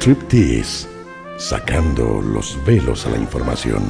Striptease, sacando los velos a la información.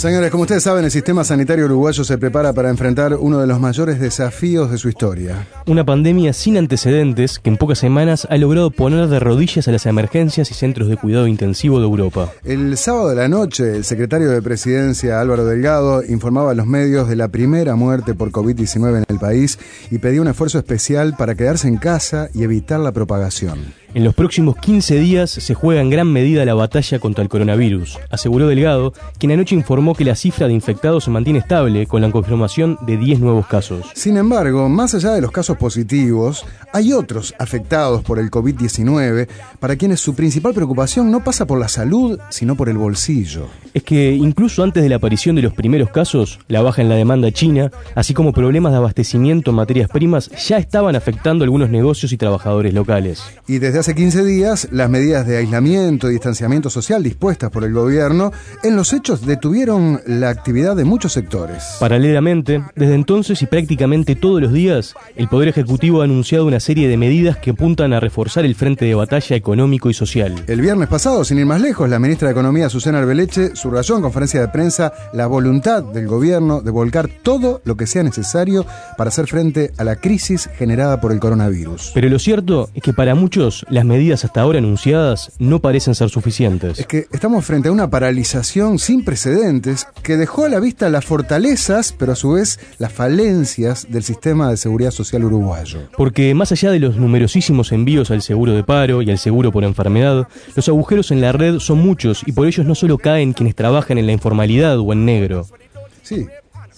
Señores, como ustedes saben, el sistema sanitario uruguayo se prepara para enfrentar uno de los mayores desafíos de su historia. Una pandemia sin antecedentes que en pocas semanas ha logrado poner de rodillas a las emergencias y centros de cuidado intensivo de Europa. El sábado de la noche, el secretario de Presidencia, Álvaro Delgado, informaba a los medios de la primera muerte por COVID-19 en el país y pedía un esfuerzo especial para quedarse en casa y evitar la propagación. En los próximos 15 días se juega en gran medida la batalla contra el coronavirus, aseguró Delgado, quien anoche informó que la cifra de infectados se mantiene estable con la confirmación de 10 nuevos casos. Sin embargo, más allá de los casos positivos, hay otros afectados por el COVID-19 para quienes su principal preocupación no pasa por la salud, sino por el bolsillo. Es que incluso antes de la aparición de los primeros casos, la baja en la demanda china, así como problemas de abastecimiento en materias primas, ya estaban afectando algunos negocios y trabajadores locales. Y desde hace 15 días, las medidas de aislamiento y distanciamiento social dispuestas por el gobierno en los hechos detuvieron la actividad de muchos sectores. Paralelamente, desde entonces y prácticamente todos los días, el Poder Ejecutivo ha anunciado una serie de medidas que apuntan a reforzar el frente de batalla económico y social. El viernes pasado, sin ir más lejos, la ministra de Economía, Susana Arbeleche, subrayó en conferencia de prensa la voluntad del gobierno de volcar todo lo que sea necesario para hacer frente a la crisis generada por el coronavirus. Pero lo cierto es que para muchos las medidas hasta ahora anunciadas no parecen ser suficientes. Es que estamos frente a una paralización sin precedentes que dejó a la vista las fortalezas, pero a su vez las falencias del sistema de seguridad social uruguayo. Porque más allá de los numerosísimos envíos al seguro de paro y al seguro por enfermedad, los agujeros en la red son muchos y por ellos no solo caen quienes trabajan en la informalidad o en negro. Sí,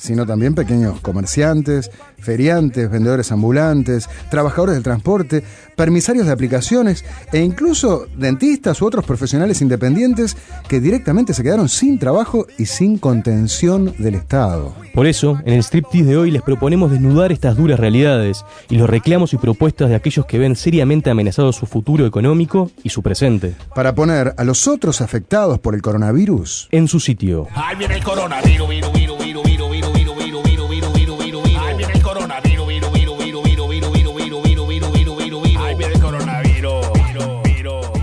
sino también pequeños comerciantes, feriantes, vendedores ambulantes, trabajadores del transporte, permisarios de aplicaciones e incluso dentistas u otros profesionales independientes que directamente se quedaron sin trabajo y sin contención del Estado. Por eso, en el striptease de hoy les proponemos desnudar estas duras realidades y los reclamos y propuestas de aquellos que ven seriamente amenazado su futuro económico y su presente. Para poner a los otros afectados por el coronavirus En su sitio. Ahí viene el coronavirus, virus,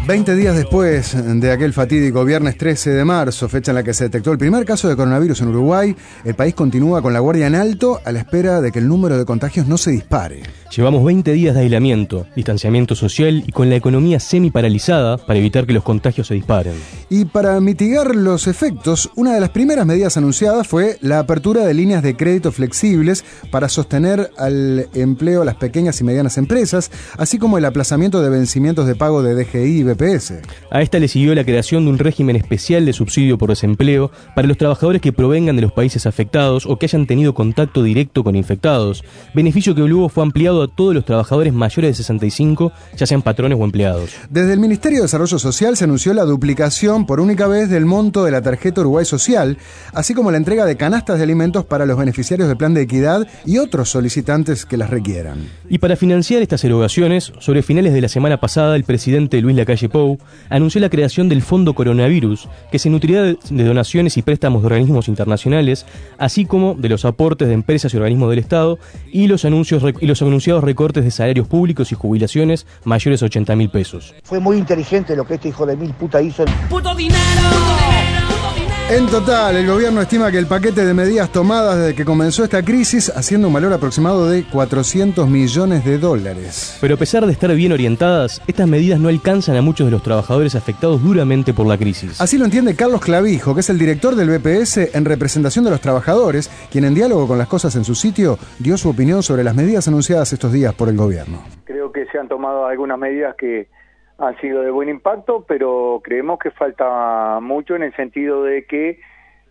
20 días después de aquel fatídico viernes 13 de marzo, fecha en la que se detectó el primer caso de coronavirus en Uruguay, el país continúa con la guardia en alto a la espera de que el número de contagios no se dispare. Llevamos 20 días de aislamiento, distanciamiento social y con la economía semi paralizada para evitar que los contagios se disparen. Y para mitigar los efectos, una de las primeras medidas anunciadas fue la apertura de líneas de crédito flexibles para sostener al empleo a las pequeñas y medianas empresas, así como el aplazamiento de vencimientos de pago de DGI A esta le siguió la creación de un régimen especial de subsidio por desempleo para los trabajadores que provengan de los países afectados o que hayan tenido contacto directo con infectados, beneficio que luego fue ampliado a todos los trabajadores mayores de 65, ya sean patrones o empleados. Desde el Ministerio de Desarrollo Social se anunció la duplicación por única vez del monto de la tarjeta Uruguay Social, así como la entrega de canastas de alimentos para los beneficiarios del Plan de Equidad y otros solicitantes que las requieran. Y para financiar estas erogaciones, sobre finales de la semana pasada, el presidente Luis Lacalle Pou anunció la creación del Fondo Coronavirus, que se nutrirá de donaciones y préstamos de organismos internacionales, así como de los aportes de empresas y organismos del Estado y los, anuncios, y los anunciados recortes de salarios públicos y jubilaciones mayores a 80 mil pesos. Fue muy inteligente lo que este hijo de mil puta hizo. En total, el gobierno estima que el paquete de medidas tomadas desde que comenzó esta crisis asciende a un valor aproximado de 400 millones de dólares. Pero a pesar de estar bien orientadas, estas medidas no alcanzan a muchos de los trabajadores afectados duramente por la crisis. Así lo entiende Carlos Clavijo, que es el director del BPS en representación de los trabajadores, quien en diálogo con las cosas en su sitio dio su opinión sobre las medidas anunciadas estos días por el gobierno. Creo que se han tomado algunas medidas que han sido de buen impacto, pero creemos que falta mucho en el sentido de que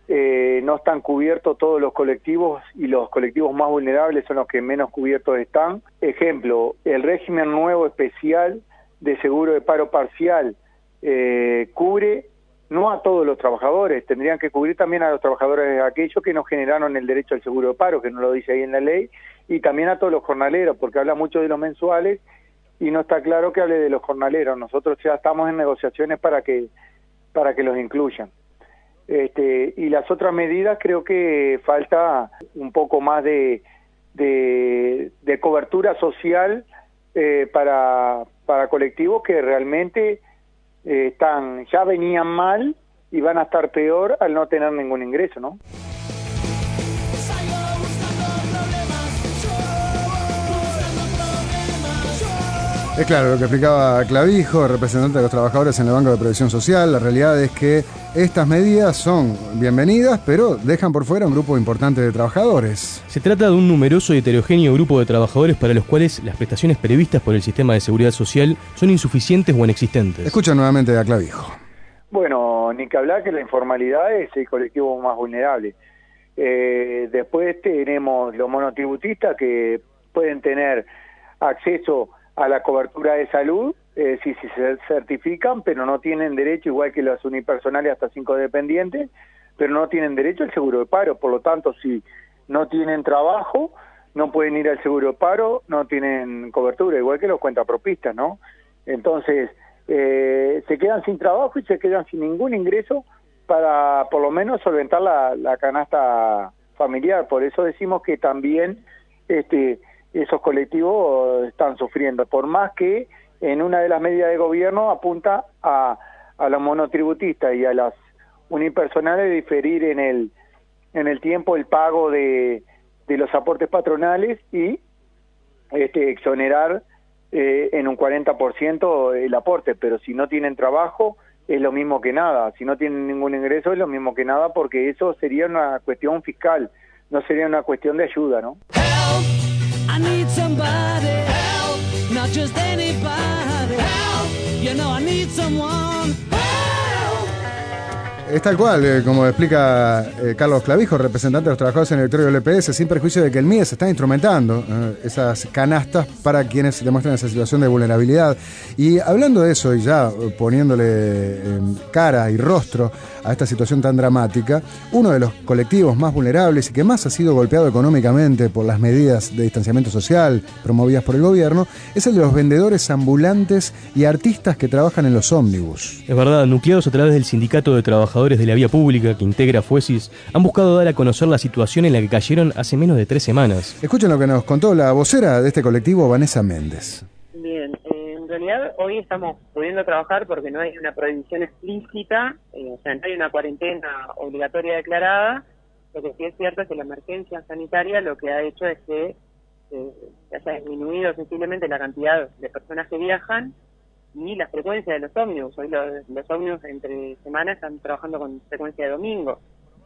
eh, no están cubiertos todos los colectivos y los colectivos más vulnerables son los que menos cubiertos están. Ejemplo, el régimen nuevo especial de seguro de paro parcial eh, cubre no a todos los trabajadores, tendrían que cubrir también a los trabajadores aquellos que no generaron el derecho al seguro de paro, que no lo dice ahí en la ley, y también a todos los jornaleros, porque habla mucho de los mensuales y no está claro que hable de los jornaleros. Nosotros ya estamos en negociaciones para que para que los incluyan. Este, y las otras medidas creo que falta un poco más de, de, cobertura social eh, para, para colectivos que realmente eh, están ya venían mal y van a estar peor al no tener ningún ingreso, ¿no? Es claro lo que explicaba Clavijo, representante de los trabajadores en el Banco de Previsión Social. La realidad es que estas medidas son bienvenidas, pero dejan por fuera un grupo importante de trabajadores. Se trata de un numeroso y heterogéneo grupo de trabajadores para los cuales las prestaciones previstas por el sistema de seguridad social son insuficientes o inexistentes. Escucha nuevamente a Clavijo. Bueno, ni que hablar que la informalidad es el colectivo más vulnerable. Eh, después tenemos los monotributistas que pueden tener acceso a la cobertura de salud eh, si, se certifican, pero no tienen derecho, igual que los unipersonales hasta cinco dependientes, pero no tienen derecho al seguro de paro. Por lo tanto, si no tienen trabajo, no pueden ir al seguro de paro, no tienen cobertura, igual que los cuentapropistas, ¿no? Entonces, eh, se quedan sin trabajo y se quedan sin ningún ingreso para por lo menos solventar la, la canasta familiar. Por eso decimos que también este esos colectivos están sufriendo, por más que en una de las medidas de gobierno apunta a, a los monotributistas y a las unipersonales diferir en el, en el tiempo el pago de, de los aportes patronales y este, exonerar eh, en un 40% el aporte, pero si no tienen trabajo es lo mismo que nada, si no tienen ningún ingreso es lo mismo que nada porque eso sería una cuestión fiscal, no sería una cuestión de ayuda, ¿no? Need somebody. Help, not just anybody. Help. You know I need someone Es tal cual, eh, como explica eh, Carlos Clavijo, representante de los trabajadores en el directorio del EPS, sin perjuicio de que el MIE se está instrumentando eh, esas canastas para quienes demuestran esa situación de vulnerabilidad. Y hablando de eso y ya poniéndole cara y rostro a esta situación tan dramática, uno de los colectivos más vulnerables y que más ha sido golpeado económicamente por las medidas de distanciamiento social promovidas por el gobierno es el de los vendedores ambulantes y artistas que trabajan en los ómnibus. Es verdad, nucleados a través del Sindicato de Trabajadores de la Vía Pública que integra Fuesis, han buscado dar a conocer la situación en la que cayeron hace menos de tres semanas. Escuchen lo que nos contó la vocera de este colectivo, Vanessa Méndez. Bien, en realidad hoy estamos pudiendo trabajar porque no hay una prohibición explícita, eh, o sea, no hay una cuarentena obligatoria declarada. Lo que sí es cierto es que la emergencia sanitaria lo que ha hecho es que eh, se haya disminuido sensiblemente la cantidad de personas que viajan y la frecuencia de los ómnibus. Hoy los, los ómnibus entre semanas están trabajando con frecuencia de domingo.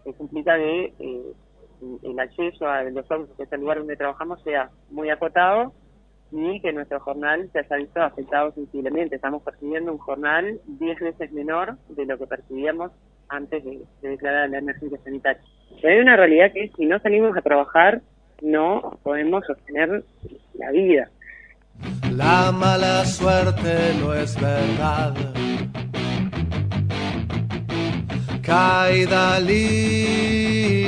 Eso implica que el acceso a los ómnibus, que es el lugar donde trabajamos, sea muy acotado y que nuestro jornal se haya visto afectado sensiblemente. Estamos percibiendo un jornal 10 veces menor de lo que percibíamos antes de, declarar la emergencia sanitaria. Pero hay una realidad que si no salimos a trabajar, no podemos sostener la vida. La mala suerte no es verdad. Caída libre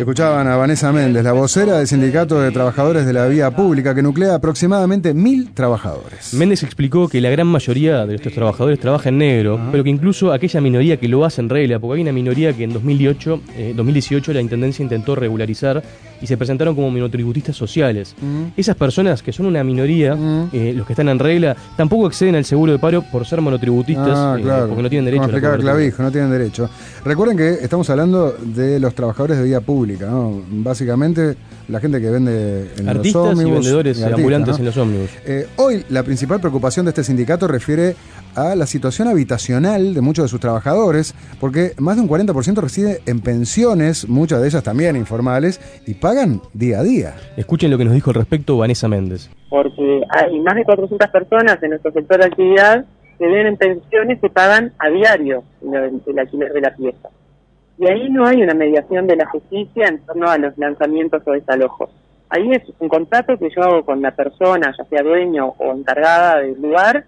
Escuchaban a Vanessa Méndez, la vocera del Sindicato de Trabajadores de la Vía Pública, que nuclea aproximadamente mil trabajadores. Méndez explicó que la gran mayoría de estos trabajadores trabaja en negro, pero que incluso aquella minoría que lo hace en regla, porque hay una minoría que en 2018, 2018 eh, la Intendencia intentó regularizar y se presentaron como monotributistas sociales. Esas personas, que son una minoría, eh, los que están en regla, tampoco acceden al seguro de paro por ser monotributistas, ah, eh, porque no tienen derecho. Como a clavijo, no tienen derecho. Recuerden que estamos hablando de los trabajadores de vía pública. Básicamente la gente que vende en Artistas los ómnibus. y vendedores ambulantes en los ómnibus. Eh, hoy la principal preocupación de este sindicato refiere a la situación habitacional de muchos de sus trabajadores, porque más de un 40% reside en pensiones, muchas de ellas también informales, y pagan día a día. Escuchen lo que nos dijo al respecto Vanessa Méndez. Porque hay más de 400 personas en nuestro sector de actividad que viven en pensiones que pagan a diario el alquiler de la pieza. Y ahí no hay una mediación de la justicia en torno a los lanzamientos o desalojos. Ahí es un contrato que yo hago con la persona, ya sea dueño o encargada del lugar,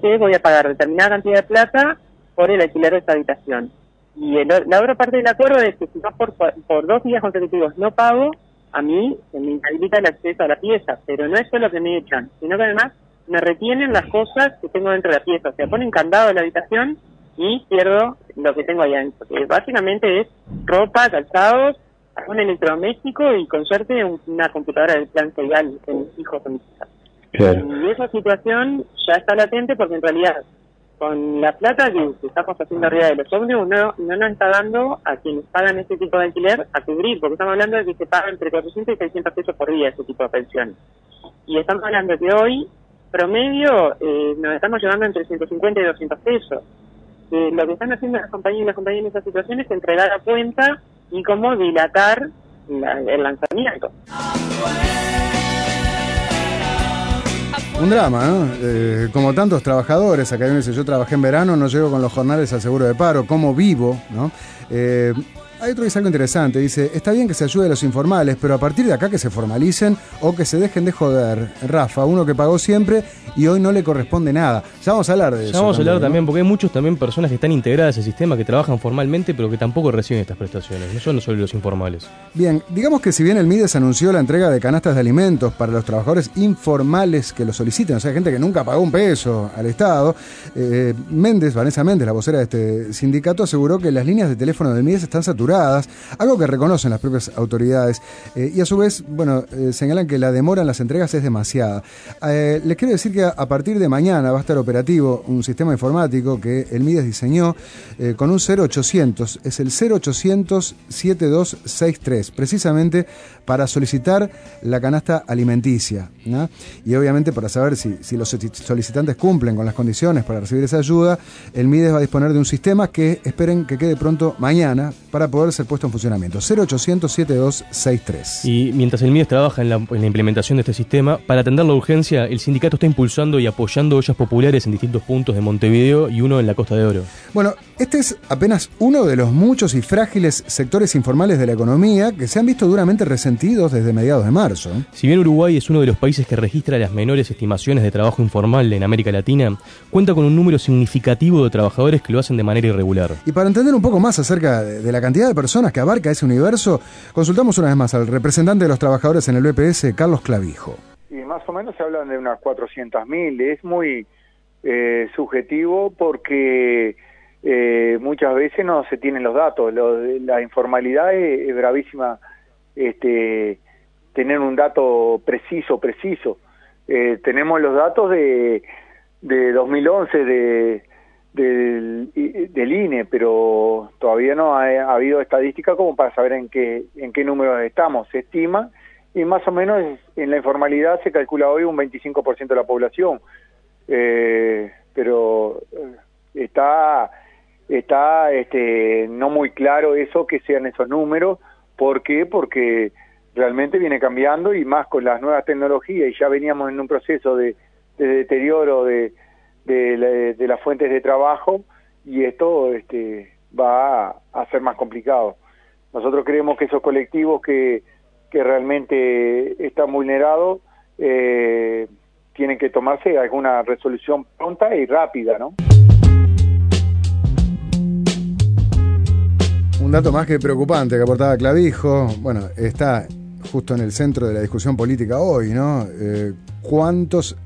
que voy a pagar determinada cantidad de plata por el alquiler de esta habitación. Y el- la otra parte del acuerdo es que si yo por, por dos días consecutivos no pago, a mí se me inhabilita el acceso a la pieza. Pero no es solo que me echan, sino que además me retienen las cosas que tengo dentro de la pieza. O sea, ponen candado en la habitación y pierdo lo que tengo ahí adentro. Que básicamente es ropa, calzados, algún electrodoméstico y con suerte un- una computadora del plan serial de mis hijos o mis hijas. Y esa situación ya está latente porque en realidad con la plata que, estamos haciendo arriba de los ómnibus no, no nos está dando a quienes pagan este tipo de alquiler a cubrir, porque estamos hablando de que se paga entre 400 y 600 pesos por día ese tipo de pensiones. Y estamos hablando que hoy, promedio, eh, nos estamos llevando entre 150 y 200 pesos. Eh, lo que están haciendo las compañías y las compañías en esa situación es entregar a cuenta y cómo dilatar la- el lanzamiento. Un drama, ¿no? Eh, como tantos trabajadores, acá dice, yo trabajé en verano, no llego con los jornales al seguro de paro, ¿cómo vivo? ¿no? Eh, hay otro dice algo interesante, dice, está bien que se ayude a los informales, pero a partir de acá que se formalicen o que se dejen de joder. Rafa, uno que pagó siempre y hoy no le corresponde nada. Ya vamos a hablar de eso. Ya vamos a hablar ¿no? también, porque hay muchos también personas que están integradas al sistema, que trabajan formalmente, pero que tampoco reciben estas prestaciones. No son solo los informales. Bien, digamos que si bien el MIDES anunció la entrega de canastas de alimentos para los trabajadores informales que lo soliciten, o sea, gente que nunca pagó un peso al Estado, eh, Méndez, Vanessa Méndez, la vocera de este sindicato, aseguró que las líneas de teléfono del MIDES están saturadas, algo que reconocen las propias autoridades, eh, y a su vez, bueno, eh, señalan que la demora en las entregas es demasiada. Eh, les quiero decir que a, partir de mañana va a estar operativo un sistema informático que el MIDES diseñó con un 0800, es el 0800 7263, precisamente para solicitar la canasta alimenticia. Y obviamente para saber si, si los solicitantes cumplen con las condiciones para recibir esa ayuda, el MIDES va a disponer de un sistema que esperen que quede pronto mañana para poder ser puesto en funcionamiento. 0800 7263. Y mientras el MIDES trabaja en la, en la implementación de este sistema, para atender la urgencia, el sindicato está impulsando y apoyando ollas populares en distintos puntos de Montevideo y uno en la Costa de Oro. Bueno, este es apenas uno de los muchos y frágiles sectores informales de la economía que se han visto duramente resentidos desde mediados de marzo. Si bien Uruguay es uno de los países que registra las menores estimaciones de trabajo informal en América Latina, cuenta con un número significativo de trabajadores que lo hacen de manera irregular. Y para entender un poco más acerca de, la cantidad de personas que abarca ese universo, consultamos una vez más al representante de los trabajadores en el BPS, Carlos Clavijo. Y más o menos se hablan de unas 400.000. Es muy eh, subjetivo porque eh, muchas veces no se tienen los datos. Lo la informalidad es, es bravísima este, tener un dato preciso, preciso. Eh, tenemos los datos de, de 2011 de, del, del INE, pero todavía no ha, ha habido estadística como para saber en qué, en qué números estamos. Se estima y más o menos en la informalidad se calcula hoy un 25% de la población. Eh, pero eh, está está este no muy claro eso que sean esos números ¿por qué? porque realmente viene cambiando y más con las nuevas tecnologías y ya veníamos en un proceso de, de deterioro de, de, la- de las fuentes de trabajo y esto este va a, a ser más complicado nosotros creemos que esos colectivos que, que realmente están vulnerados eh, tienen que tomarse alguna resolución pronta y rápida, ¿no? Un dato más que preocupante que aportaba Clavijo, bueno, está justo en el centro de la discusión política hoy, ¿no? Eh, ¿Cuántos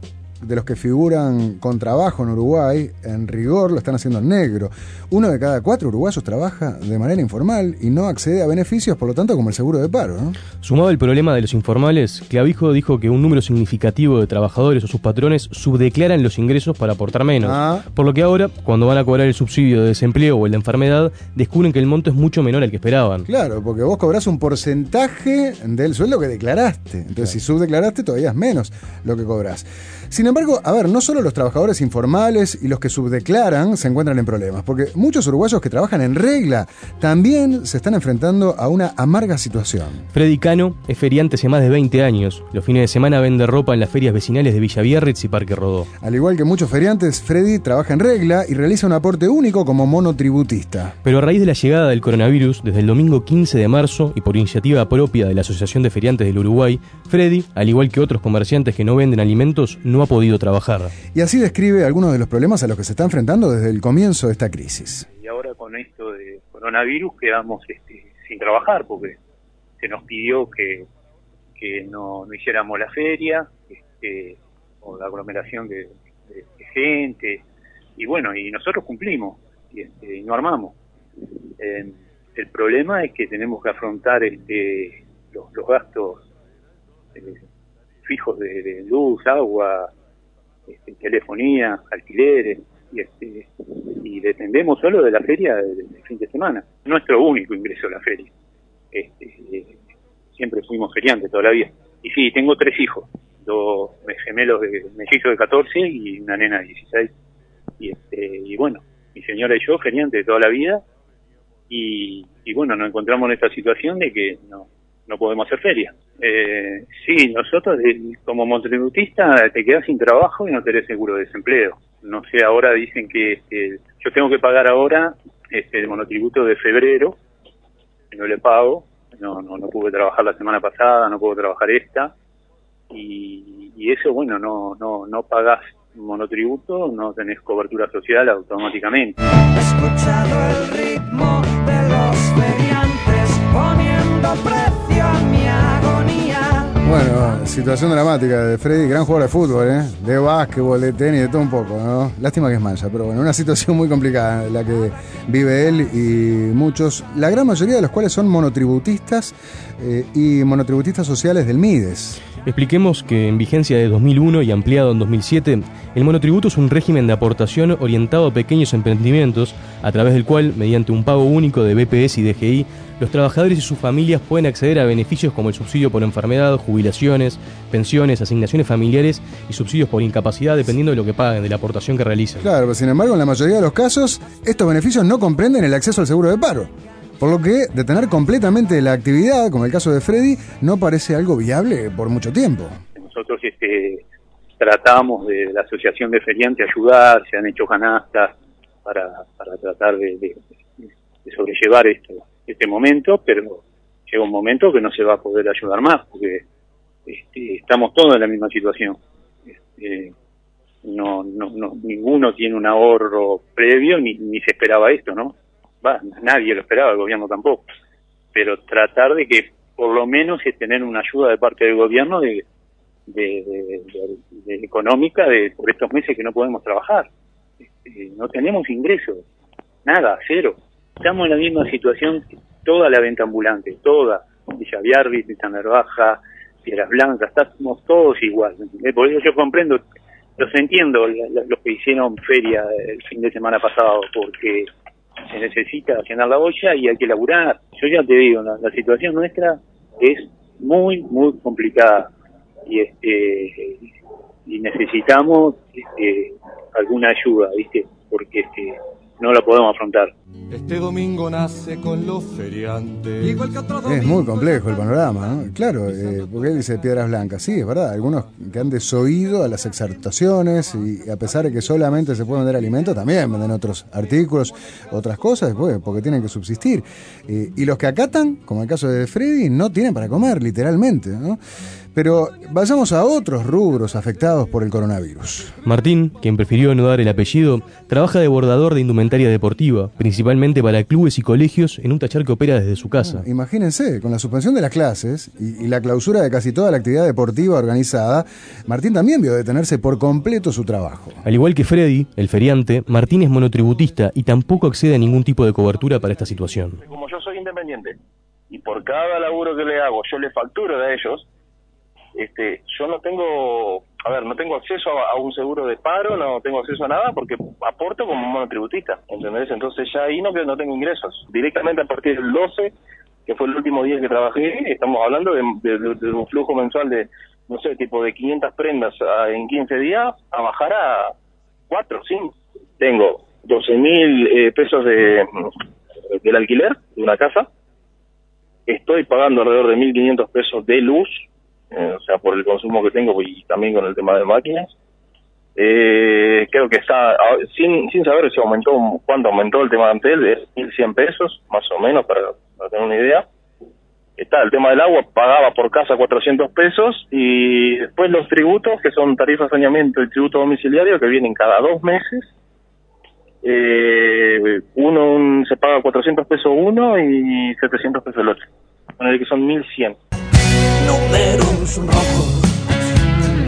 de los que figuran con trabajo en Uruguay, en rigor, lo están haciendo en negro? Uno de cada cuatro uruguayos trabaja de manera informal y no accede a beneficios, por lo tanto, como el seguro de paro, ¿no? Sumado al problema de los informales, Clavijo dijo que un número significativo de trabajadores o sus patrones subdeclaran los ingresos para aportar menos. Ah. Por lo que ahora, cuando van a cobrar el subsidio de desempleo o el de enfermedad, descubren que el monto es mucho menor al que esperaban. Claro, porque vos cobrás un porcentaje del sueldo que declaraste. Entonces, si subdeclaraste, todavía es menos lo que cobrás. Sin embargo, a ver, no solo los trabajadores informales y los que subdeclaran se encuentran en problemas, porque muchos uruguayos que trabajan en regla también se están enfrentando a una amarga situación. Freddy Cano es feriante hace más de 20 años. Los fines de semana vende ropa en las ferias vecinales de Villa Biarritz y Parque Rodó. Al igual que muchos feriantes, Freddy trabaja en regla y realiza un aporte único como monotributista. Pero a raíz de la llegada del coronavirus, desde el domingo 15 de marzo y por iniciativa propia de la Asociación de Feriantes del Uruguay, Freddy, al igual que otros comerciantes que no venden alimentos, no ha podido trabajar. Y así describe algunos de los problemas a los que se está enfrentando desde el comienzo de esta crisis. Y ahora con esto de coronavirus quedamos este, sin trabajar porque se nos pidió que, que no, no hiciéramos la feria, este, o la aglomeración de, de- de gente, y bueno, y nosotros cumplimos y, este, y no armamos. Eh, el problema es que tenemos que afrontar este, los, los gastos eh, fijos de, de luz, agua, este, telefonía, alquileres, y, este, y dependemos solo de la feria del, del fin de semana. Nuestro único ingreso a la feria. Este, siempre fuimos feriantes toda la vida. Y sí, tengo tres hijos, dos gemelos de mellizos de 14 y una nena de 16. Y, este, y bueno, mi señora y yo feriantes toda la vida. Y, y bueno, nos encontramos en esta situación de que no, no podemos hacer feria. Eh, sí, nosotros eh, como monotributista te quedas sin trabajo y no tenés seguro de desempleo. No sé, ahora dicen que este, yo tengo que pagar ahora este, el monotributo de febrero, no le pago, no, no, no pude trabajar la semana pasada, no puedo trabajar esta, y, y eso, bueno, no, no, no pagás monotributo, no tenés cobertura social automáticamente. Bueno, situación dramática de Freddy, gran jugador de fútbol, ¿eh? de básquetbol, de tenis, de todo un poco, ¿no? Lástima que es mancha, pero bueno, una situación muy complicada la que vive él y muchos, la gran mayoría de los cuales son monotributistas eh, y monotributistas sociales del MIDES. Expliquemos que en vigencia de 2001 y ampliado en 2007, el monotributo es un régimen de aportación orientado a pequeños emprendimientos, a través del cual, mediante un pago único de BPS y DGI, los trabajadores y sus familias pueden acceder a beneficios como el subsidio por enfermedad, jubilaciones, pensiones, asignaciones familiares y subsidios por incapacidad, dependiendo de lo que paguen, de la aportación que realicen. Claro, pero sin embargo, en la mayoría de los casos, estos beneficios no comprenden el acceso al seguro de paro. Por lo que detener completamente la actividad, como el caso de Freddy, no parece algo viable por mucho tiempo. Nosotros este, tratamos de la Asociación de Feriantes ayudar, se han hecho canastas para, para tratar de, de- de sobrellevar esto, este momento, pero llega un momento que no se va a poder ayudar más, porque este, estamos todos en la misma situación. Este, no, no, no, ninguno tiene un ahorro previo, ni, ni se esperaba esto, ¿no? Va, nadie lo esperaba, el gobierno tampoco. Pero tratar de que por lo menos es tener una ayuda de parte del gobierno de, de, económica de por estos meses que no podemos trabajar. Este, no tenemos ingresos, nada, cero. Estamos en la misma situación que toda la venta ambulante, toda, Villa Biarritz, Vista Baja, Piedras Blancas, estamos todos igual. ¿entendés? Por eso yo comprendo, los entiendo, los que hicieron feria el fin de semana pasado, porque se necesita llenar la olla y hay que laburar. Yo ya te digo, la, la situación nuestra es muy, muy complicada y este y necesitamos este, alguna ayuda, ¿viste? Porque este, no la podemos afrontar. Este domingo nace con los feriantes. Igual que otro Es muy complejo el panorama, ¿no? Claro, eh, porque él dice piedras blancas. Sí, es verdad. Algunos que han desoído a las exhortaciones y a pesar de que solamente se pueden vender alimentos, también venden otros artículos, otras cosas, pues, porque tienen que subsistir. Eh, y los que acatan, como el caso de Freddy, no tienen para comer, literalmente, ¿no? Pero vayamos a otros rubros afectados por el coronavirus. Martín, quien prefirió no dar el apellido, trabaja de bordador de indumentaria deportiva, principalmente para clubes y colegios en un tachar que opera desde su casa. Imagínense, con la suspensión de las clases y, y la clausura de casi toda la actividad deportiva organizada, Martín también vio detenerse por completo su trabajo. Al igual que Freddy, el feriante, Martín es monotributista y tampoco accede a ningún tipo de cobertura para esta situación. como yo soy independiente y por cada laburo que le hago yo le facturo a ellos, este, yo no tengo, a ver, no tengo acceso a, un seguro de paro, no tengo acceso a nada porque aporto como monotributista, ¿entendés? Entonces ya ahí no, no tengo ingresos. Directamente a partir del 12, que fue el último día que trabajé, estamos hablando de, un flujo mensual de, no sé, tipo de 500 prendas a- en 15 días, a bajar a 4, 5. Tengo 12 mil eh, pesos de, del alquiler de una casa. Estoy pagando alrededor de 1.500 pesos de luz, eh, o sea, por el consumo que tengo y también con el tema de máquinas. Eh, creo que está, sin, sin saber si aumentó, cuánto aumentó el tema de Antel, es 1.100 pesos, más o menos, para, para tener una idea. Está el tema del agua, pagaba por casa 400 pesos y después los tributos, que son tarifas de saneamiento y tributo domiciliario, que vienen cada dos meses. Eh, uno un- se paga 400 pesos uno y 700 pesos el otro. Bueno, que son 1100.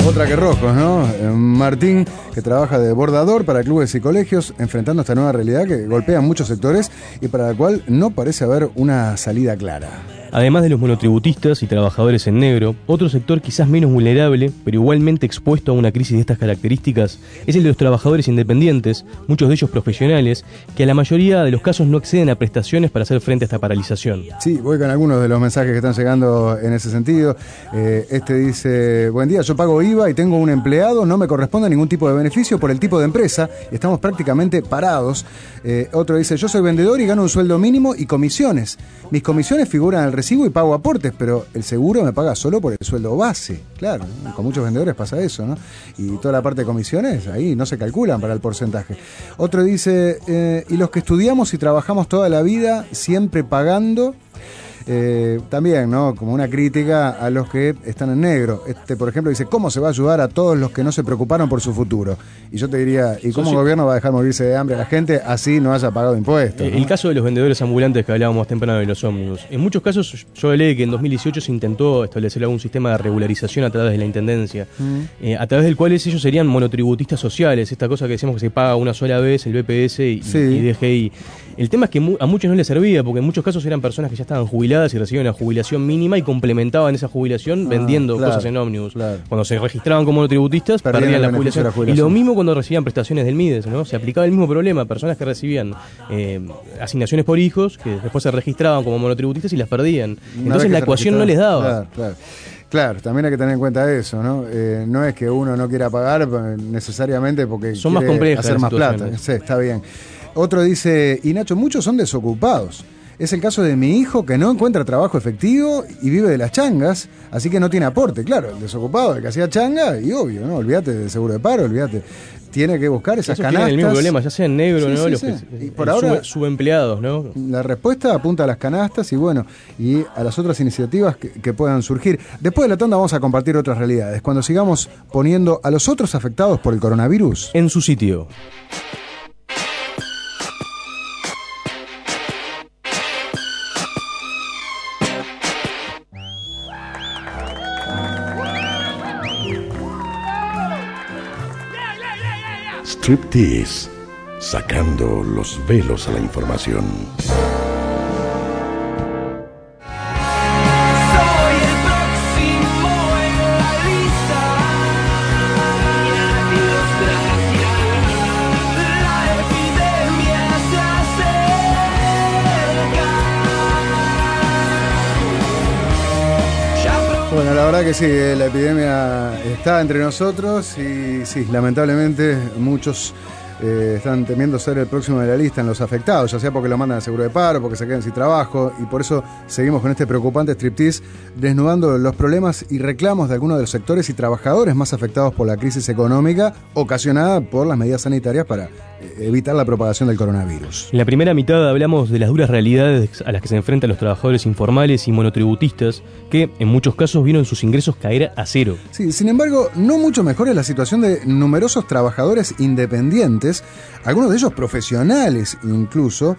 Otra que rojos, ¿no? Eh, Martín, que trabaja de bordador para clubes y colegios, enfrentando esta nueva realidad que golpea muchos sectores y para la cual no parece haber una salida clara. Además de los monotributistas y trabajadores en negro, otro sector quizás menos vulnerable, pero igualmente expuesto a una crisis de estas características, es el de los trabajadores independientes, muchos de ellos profesionales, que a la mayoría de los casos no acceden a prestaciones para hacer frente a esta paralización. Sí, voy con algunos de los mensajes que están llegando en ese sentido. Eh, este dice, buen día, yo pago IVA y tengo un empleado, no me corresponde ningún tipo de beneficio por el tipo de empresa, y estamos prácticamente parados. Eh, otro dice, yo soy vendedor y gano un sueldo mínimo y comisiones. Mis comisiones figuran el recibo y pago aportes, pero el seguro me paga solo por el sueldo base. Claro, con muchos vendedores pasa eso, ¿no? Y toda la parte de comisiones ahí no se calculan para el porcentaje. Otro dice, eh, y los que estudiamos y trabajamos toda la vida siempre pagando. Eh, también, ¿no? Como una crítica a los que están en negro. Este, por ejemplo, dice, ¿cómo se va a ayudar a todos los que no se preocuparon por su futuro? Y yo te diría, ¿y cómo el gobierno va a dejar morirse de hambre a la gente así no haya pagado impuestos? Eh, ¿no? El caso de los vendedores ambulantes que hablábamos temprano de los ómnibus. En muchos casos, yo leí que en 2018 se intentó establecer algún sistema de regularización a través de la intendencia, Mm. eh, a través del cual ellos serían monotributistas sociales, esta cosa que decimos que se paga una sola vez, el BPS y, Sí. y DGI. El tema es que mu- a muchos no les servía, porque en muchos casos eran personas que ya estaban jubiladas y recibían una jubilación mínima y complementaban esa jubilación Ah, vendiendo claro, cosas en ómnibus. claro. Cuando se registraban como monotributistas, Perdían la jubilación. de la jubilación. Y lo mismo cuando recibían prestaciones del MIDES, ¿no? Se aplicaba el mismo problema, personas que recibían eh, asignaciones por hijos, que después se registraban como monotributistas y las perdían. Una Entonces la ecuación no les daba. Claro, claro. Claro, también hay que tener en cuenta eso, ¿no? Eh, no es que uno no quiera pagar eh, necesariamente porque Son más complejas hacer más plata. Sí, está bien. Otro dice, y Nacho, muchos son desocupados. Es el caso de mi hijo que no encuentra trabajo efectivo y vive de las changas, así que no tiene aporte. Claro, el desocupado, el que hacía changa, y obvio, ¿no? Olvídate del seguro de paro, olvídate. Tiene que buscar esas canastas. tienen el mismo problema, ya sea en negro, Sí, ¿no? sí, Los sí. que- Y por ahora- sub- subempleados, ¿no? La respuesta apunta a las canastas y bueno, y a las otras iniciativas que, que puedan surgir. Después de la tanda vamos a compartir otras realidades, cuando sigamos poniendo a los otros afectados por el coronavirus En su sitio. Sacando los velos a la información. Que sí, eh, la epidemia está entre nosotros y sí, lamentablemente muchos eh, están temiendo ser el próximo de la lista en los afectados, ya sea porque lo mandan al seguro de paro, porque se quedan sin trabajo y por eso seguimos con este preocupante striptease desnudando los problemas y reclamos de algunos de los sectores y trabajadores más afectados por la crisis económica ocasionada por las medidas sanitarias para evitar la propagación del coronavirus. En la primera mitad hablamos de las duras realidades a las que se enfrentan los trabajadores informales y monotributistas, que en muchos casos vieron sus ingresos caer a cero. Sí, sin embargo, no mucho mejor es la situación de numerosos trabajadores independientes, algunos de ellos profesionales incluso,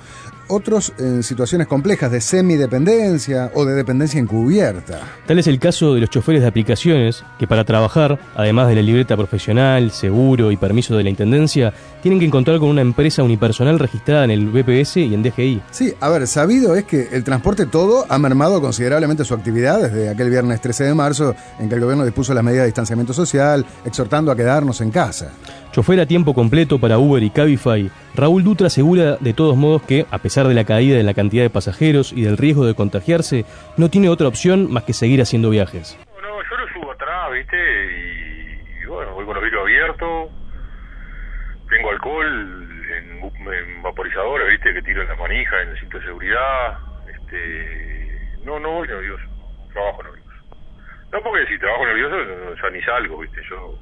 otros en situaciones complejas de semidependencia o de dependencia encubierta. Tal es el caso de los choferes de aplicaciones, que para trabajar, además de la libreta profesional, seguro y permiso de la Intendencia, tienen que encontrar con una empresa unipersonal registrada en el BPS y en DGI. Sí, a ver, sabido es que el transporte todo ha mermado considerablemente su actividad desde aquel viernes 13 de marzo, en que el gobierno dispuso las medidas de distanciamiento social, exhortando a quedarnos en casa. Chofer a tiempo completo para Uber y Cabify, Raúl Dutra asegura de todos modos que, a pesar de la caída de la cantidad de pasajeros y del riesgo de contagiarse, no tiene otra opción más que seguir haciendo viajes. No, no yo lo subo atrás, ¿viste? Y, bueno, voy con los vidrios abiertos, tengo alcohol en, en, vaporizadores, ¿viste? Que tiro en la manija, en el cinto de seguridad. Este, no, no voy nervioso, trabajo nervioso. No porque si trabajo nervioso, ya ni salgo, ¿viste? Yo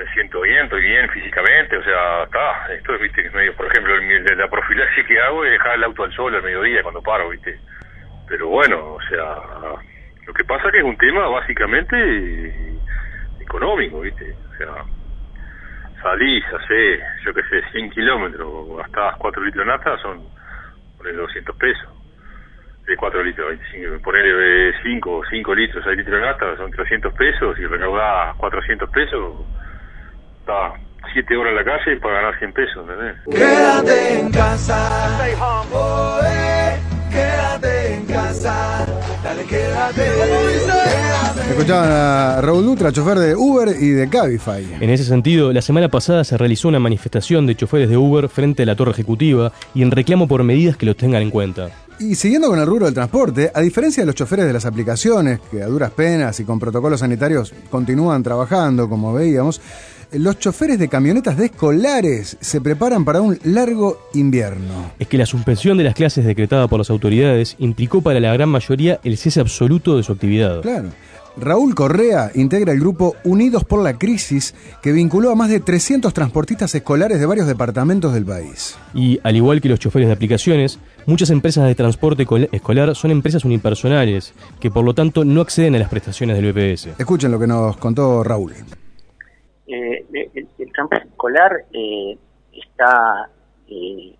me siento bien, estoy bien físicamente, o sea, está, esto es, viste, medio, por ejemplo, el- la profilaxis que hago es dejar el auto al sol al mediodía cuando paro, viste. Pero bueno, o sea, lo que pasa que es un tema básicamente económico, viste, o sea, salís, hace, yo qué sé, 100 kilómetros, gastás 4 litros de nafta, son, ponele 200 pesos. De 4 litros, 25, ponele 5, 5 litros, 6 litros de nafta, son 300 pesos, y recaudás 400 pesos, está 7 horas en la calle para ganar 100 pesos, ¿entendés? Quédate en casa. Oh, eh, quédate en casa. Dale, quédate. Quédate. Escuchaban a Raúl Dutra, chofer de Uber y de Cabify. En ese sentido, la semana pasada se realizó una manifestación de choferes de Uber frente a la torre ejecutiva y en reclamo por medidas que los tengan en cuenta. Y siguiendo con el rubro del transporte, a diferencia de los choferes de las aplicaciones, que a duras penas y con protocolos sanitarios continúan trabajando, como veíamos, los choferes de camionetas de escolares se preparan para un largo invierno. Es que la suspensión de las clases decretada por las autoridades implicó para la gran mayoría el cese absoluto de su actividad. Claro. Raúl Correa integra el grupo Unidos por la Crisis, que vinculó a más de 300 transportistas escolares de varios departamentos del país. Y al igual que los choferes de aplicaciones, muchas empresas de transporte col- escolar son empresas unipersonales, que por lo tanto no acceden a las prestaciones del BPS. Escuchen lo que nos contó Raúl. Eh, el, el campus escolar eh, está eh,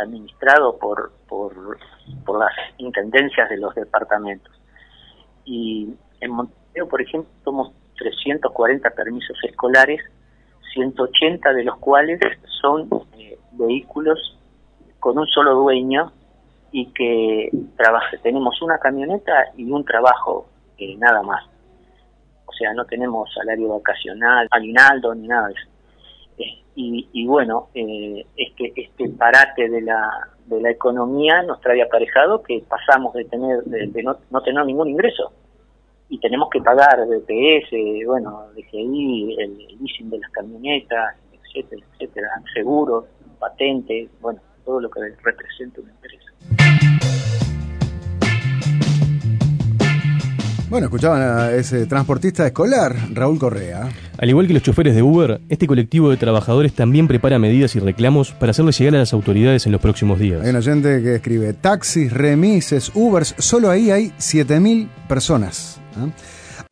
administrado por, por, por las intendencias de los departamentos. Y en Montevideo, por ejemplo, somos 340 permisos escolares, 180 de los cuales son eh, vehículos con un solo dueño y que trabaja, tenemos una camioneta y un trabajo, eh, nada más. O sea, no tenemos salario vacacional, aguinaldo ni nada de eso. Eh, y, y bueno, eh, este, este parate de la, de la economía nos trae aparejado que pasamos de tener de, no, no tener ningún ingreso y tenemos que pagar BPS, bueno, DGI, el, el leasing de las camionetas, etcétera, etcétera, seguros, patentes, bueno, todo lo que representa una empresa. Bueno, escuchaban a ese transportista escolar, Raúl Correa. Al igual que los choferes de Uber, este colectivo de trabajadores también prepara medidas y reclamos para hacerles llegar a las autoridades en los próximos días. Hay un oyente que escribe, taxis, remises, Ubers, solo ahí hay 7.000 personas. ¿ah?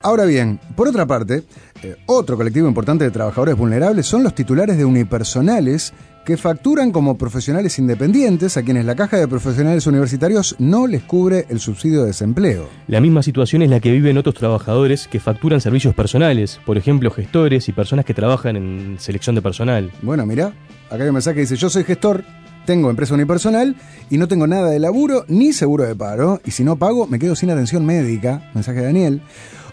Ahora bien, por otra parte, eh, otro colectivo importante de trabajadores vulnerables son los titulares de unipersonales que facturan como profesionales independientes a quienes la Caja de Profesionales Universitarios no les cubre el subsidio de desempleo. La misma situación es la que viven otros trabajadores que facturan servicios personales, por ejemplo gestores y personas que trabajan en selección de personal. Bueno, mira, acá hay un mensaje que dice, yo soy gestor, tengo empresa unipersonal y no tengo nada de laburo ni seguro de paro, y si no pago me quedo sin atención médica, mensaje de Daniel.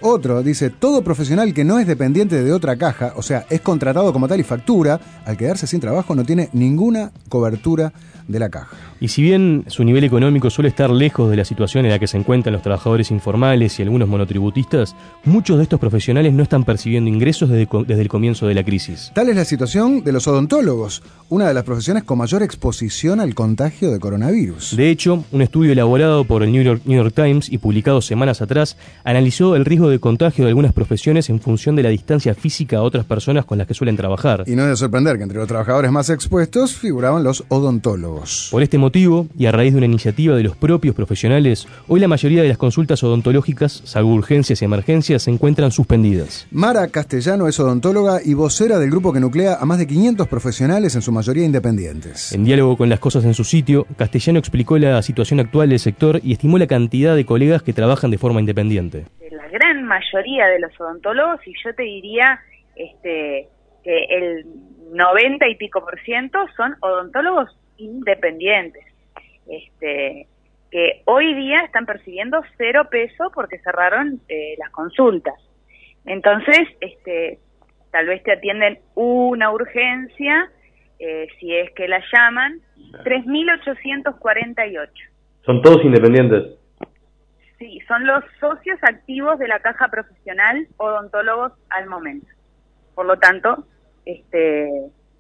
Otro dice, todo profesional que no es dependiente de otra caja, o sea, es contratado como tal y factura, al quedarse sin trabajo no tiene ninguna cobertura de la caja. Y si bien su nivel económico suele estar lejos de la situación en la que se encuentran los trabajadores informales y algunos monotributistas, muchos de estos profesionales no están percibiendo ingresos desde, el comienzo de la crisis. Tal es la situación de los odontólogos, una de las profesiones con mayor exposición al contagio de coronavirus. De hecho, un estudio elaborado por el New York, New York Times y publicado semanas atrás analizó el riesgo de contagio de algunas profesiones en función de la distancia física a otras personas con las que suelen trabajar. Y no es de sorprender que entre los trabajadores más expuestos figuraban los odontólogos. Por este motivo, y a raíz de una iniciativa de los propios profesionales, hoy la mayoría de las consultas odontológicas, salvo urgencias y emergencias, se encuentran suspendidas. Mara Castellano es odontóloga y vocera del grupo que nuclea a más de 500 profesionales, en su mayoría independientes. En diálogo con las cosas en su sitio, Castellano explicó la situación actual del sector y estimó la cantidad de colegas que trabajan de forma independiente. Mayoría de los odontólogos y yo te diría este que el 90 y pico por ciento son odontólogos independientes. Este que hoy día están percibiendo cero peso porque cerraron eh, las consultas. Entonces este tal vez te atienden una urgencia eh, si es que la llaman 3.848 Son todos independientes. Sí, son los socios activos de la caja profesional odontólogos al momento. Por lo tanto, este,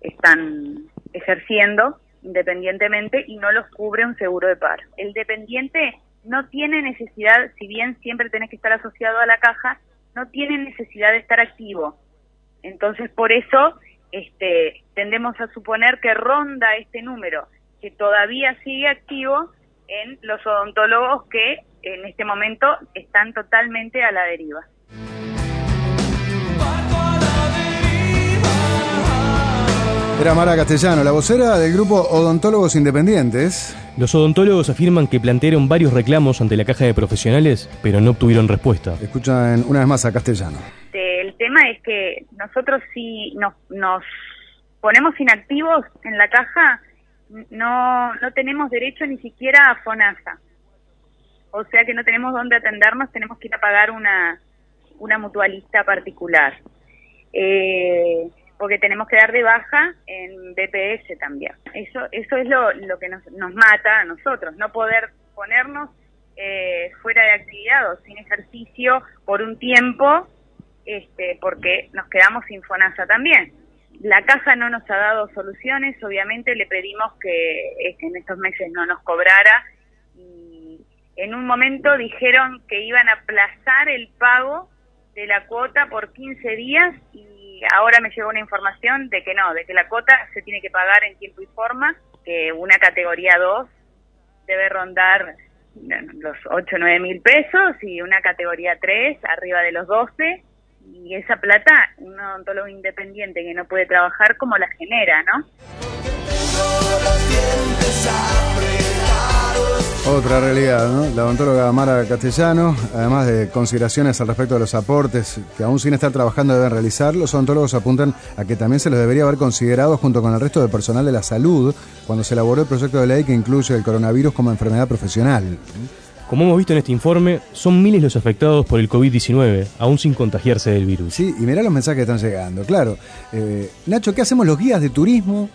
están ejerciendo independientemente y no los cubre un seguro de paro. El dependiente no tiene necesidad, si bien siempre tenés que estar asociado a la caja, no tiene necesidad de estar activo. Entonces, por eso este, tendemos a suponer que ronda este número, que todavía sigue activo en los odontólogos que en este momento están totalmente a la deriva. Era Mara Castellano, la vocera del grupo Odontólogos Independientes. Los odontólogos afirman que plantearon varios reclamos ante la caja de profesionales, pero no obtuvieron respuesta. Escuchan una vez más a Castellano. El tema es que nosotros si nos, nos ponemos inactivos en la caja, no, no tenemos derecho ni siquiera a FONASA. O sea que no tenemos dónde atendernos, tenemos que ir a pagar una, una mutualista particular. Eh, porque tenemos que dar de baja en BPS también. Eso eso es lo, lo que nos, nos mata a nosotros, no poder ponernos eh, fuera de actividad o sin ejercicio por un tiempo, este, porque nos quedamos sin FONASA también. La caja no nos ha dado soluciones, obviamente le pedimos que este, en estos meses no nos cobrara en un momento dijeron que iban a aplazar el pago de la cuota por 15 días y ahora me llegó una información de que no, de que la cuota se tiene que pagar en tiempo y forma, que una categoría 2 debe rondar los 8 o 9 mil pesos y una categoría 3 arriba de los 12 y esa plata un odontólogo independiente que no puede trabajar como la genera, ¿no? Otra realidad, ¿no? La odontóloga Mara Castellano, además de consideraciones al respecto de los aportes que aún sin estar trabajando deben realizar, los odontólogos apuntan a que también se los debería haber considerado junto con el resto del personal de la salud cuando se elaboró el proyecto de ley que incluye el coronavirus como enfermedad profesional. Como hemos visto en este informe, son miles los afectados por el COVID-19, aún sin contagiarse del virus. Sí, y mirá los mensajes que están llegando. Claro, eh, Nacho, ¿qué hacemos los guías de turismo?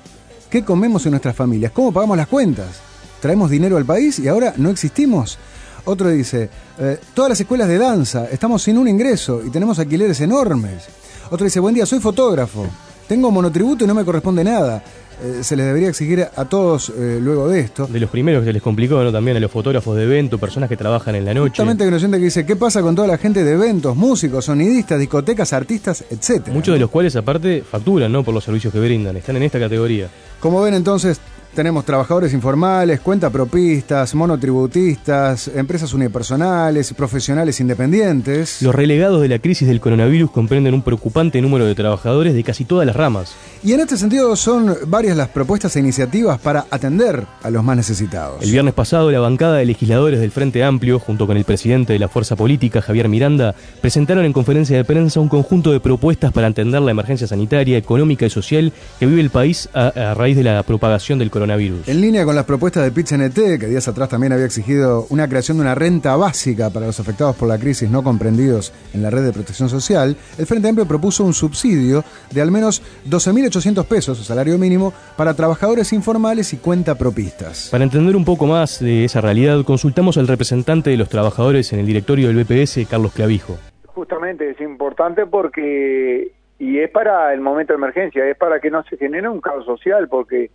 ¿Qué comemos en nuestras familias? ¿Cómo pagamos las cuentas? Traemos dinero al país y ahora no existimos. Otro dice, eh, todas las escuelas de danza, estamos sin un ingreso y tenemos alquileres enormes. Otro dice, buen día, soy fotógrafo, tengo monotributo y no me corresponde nada. Eh, se les debería exigir a todos eh, luego de esto. De los primeros que se les complicó, ¿no? También a los fotógrafos de evento, personas que trabajan en la noche. Justamente hay que dice, ¿qué pasa con toda la gente de eventos, músicos, sonidistas, discotecas, artistas, etcétera? Muchos de los cuales aparte facturan, ¿no? Por los servicios que brindan, están en esta categoría. Como ven entonces, tenemos trabajadores informales, cuentapropistas, monotributistas, empresas unipersonales, profesionales independientes. Los relegados de la crisis del coronavirus comprenden un preocupante número de trabajadores de casi todas las ramas. Y en este sentido son varias las propuestas e iniciativas para atender a los más necesitados. El viernes pasado, la bancada de legisladores del Frente Amplio, junto con el presidente de la Fuerza Política, Javier Miranda, presentaron en conferencia de prensa un conjunto de propuestas para atender la emergencia sanitaria, económica y social que vive el país a, a raíz de la propagación del coronavirus en línea con las propuestas de PITCNT, que días atrás también había exigido una creación de una renta básica para los afectados por la crisis no comprendidos en la red de protección social, el Frente Amplio propuso un subsidio de al menos 12.800 pesos, su salario mínimo, para trabajadores informales y cuentapropistas. Para entender un poco más de esa realidad, consultamos al representante de los trabajadores en el directorio del BPS, Carlos Clavijo. Justamente es importante porque, y es para el momento de emergencia, es para que no se genere un caos social, porque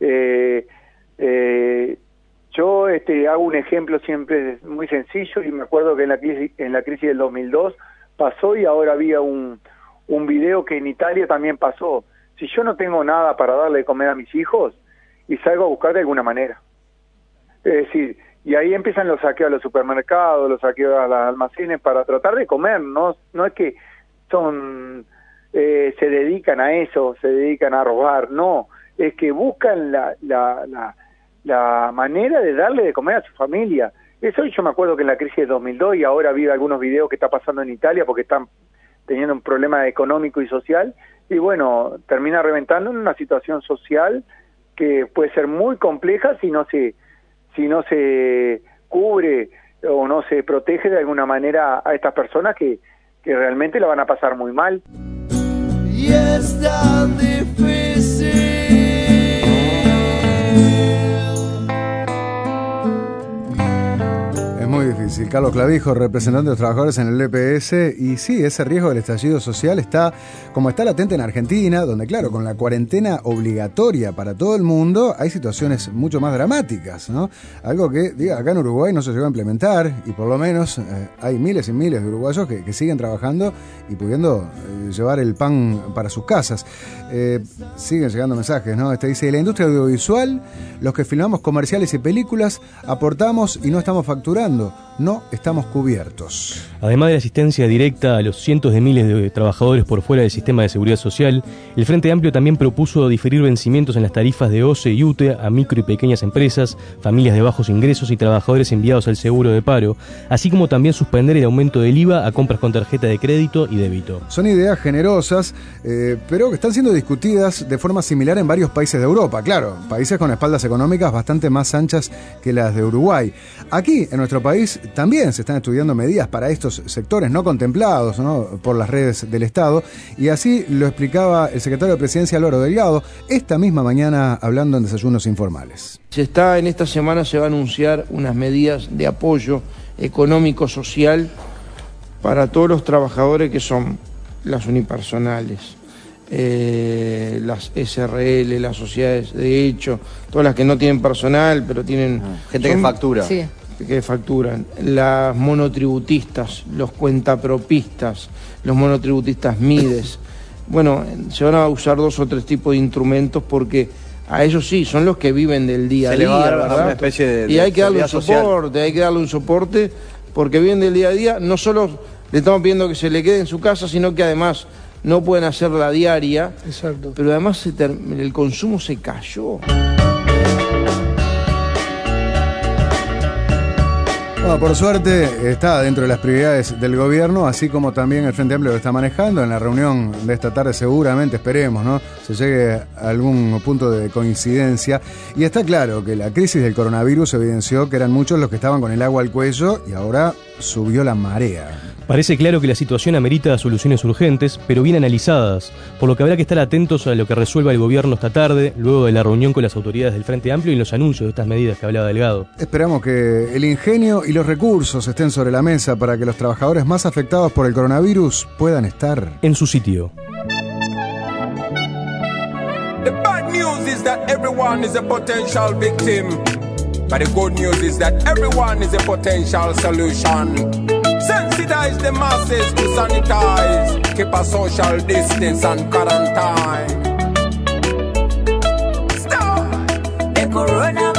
eh, eh, yo este, hago un ejemplo siempre muy sencillo y me acuerdo que en la crisis, en la crisis del 2002 pasó y ahora había un, un video que en Italia también pasó. Si yo no tengo nada para darle de comer a mis hijos y salgo a buscar de alguna manera. Es decir, y ahí empiezan los saqueos a los supermercados, los saqueos a los almacenes para tratar de comer, no, no es que son, eh, se dedican a eso, se dedican a robar, no, es que buscan la, la, la, manera de darle de comer a su familia. Eso yo me acuerdo que en la crisis de 2002 y ahora vi algunos videos que está pasando en Italia porque están teniendo un problema económico y social y bueno, termina reventando en una situación social que puede ser muy compleja si no se si no se cubre o no se protege de alguna manera a estas personas que, que realmente la van a pasar muy mal. Y es tan difícil. Difícil. Carlos Clavijo, representante de los trabajadores en el EPS, y sí, ese riesgo del estallido social está como está latente en Argentina, donde claro, con la cuarentena obligatoria para todo el mundo, hay situaciones mucho más dramáticas, ¿no? Algo que, diga, acá en Uruguay no se llegó a implementar, y por lo menos eh, hay miles y miles de uruguayos que, que siguen trabajando y pudiendo eh, llevar el pan para sus casas. Eh, siguen llegando mensajes, ¿no? Este dice, la industria audiovisual, los que filmamos comerciales y películas, aportamos y no estamos facturando, no estamos cubiertos. Además de la asistencia directa a los cientos de miles de trabajadores por fuera del sistema de seguridad social, el Frente Amplio también propuso diferir vencimientos en las tarifas de OCE y UTE a micro y pequeñas empresas, familias de bajos ingresos y trabajadores enviados al seguro de paro, así como también suspender el aumento del IVA a compras con tarjeta de crédito y débito. Son ideas generosas, eh, pero que están siendo discutidas de forma similar en varios países de Europa, claro, países con espaldas económicas bastante más anchas que las de Uruguay. Aquí, en nuestro país, también se están estudiando medidas para estos sectores no contemplados ¿no? por las redes del Estado, y así lo explicaba el secretario de Presidencia Álvaro Delgado esta misma mañana hablando en desayunos informales. Se está, en esta semana se va a anunciar unas medidas de apoyo económico, social, para todos los trabajadores que son las unipersonales, eh, las SRL, las sociedades de hecho, todas las que no tienen personal, pero tienen... Gente que son- factura. Sí. Que facturan, las monotributistas, los cuentapropistas, los monotributistas MIDES. Bueno, se van a usar dos o tres tipos de instrumentos porque a ellos sí, son los que viven del día a día, ¿verdad? una especie de- y hay que darle un social. soporte, hay que darle un soporte porque viven del día a día, no solo le estamos pidiendo que se le quede en su casa, sino que además no pueden hacer la diaria, Exacto. pero además el consumo se cayó. Por suerte está dentro de las prioridades del gobierno, así como también el Frente Amplio lo está manejando. En la reunión de esta tarde seguramente, esperemos, ¿no? Se llegue a algún punto de coincidencia. Y está claro que la crisis del coronavirus evidenció que eran muchos los que estaban con el agua al cuello y ahora subió la marea. Parece claro que la situación amerita soluciones urgentes, pero bien analizadas, por lo que habrá que estar atentos a lo que resuelva el gobierno esta tarde, luego de la reunión con las autoridades del Frente Amplio y los anuncios de estas medidas que hablaba Delgado. Esperamos que el ingenio y los recursos estén sobre la mesa para que los trabajadores más afectados por el coronavirus puedan estar en su sitio. The bad news is that everyone is a potential victim. But the good news is that everyone is a potential solution. subsidize the masses to sanitize, keep a social distance and quarantine. Stop! The corona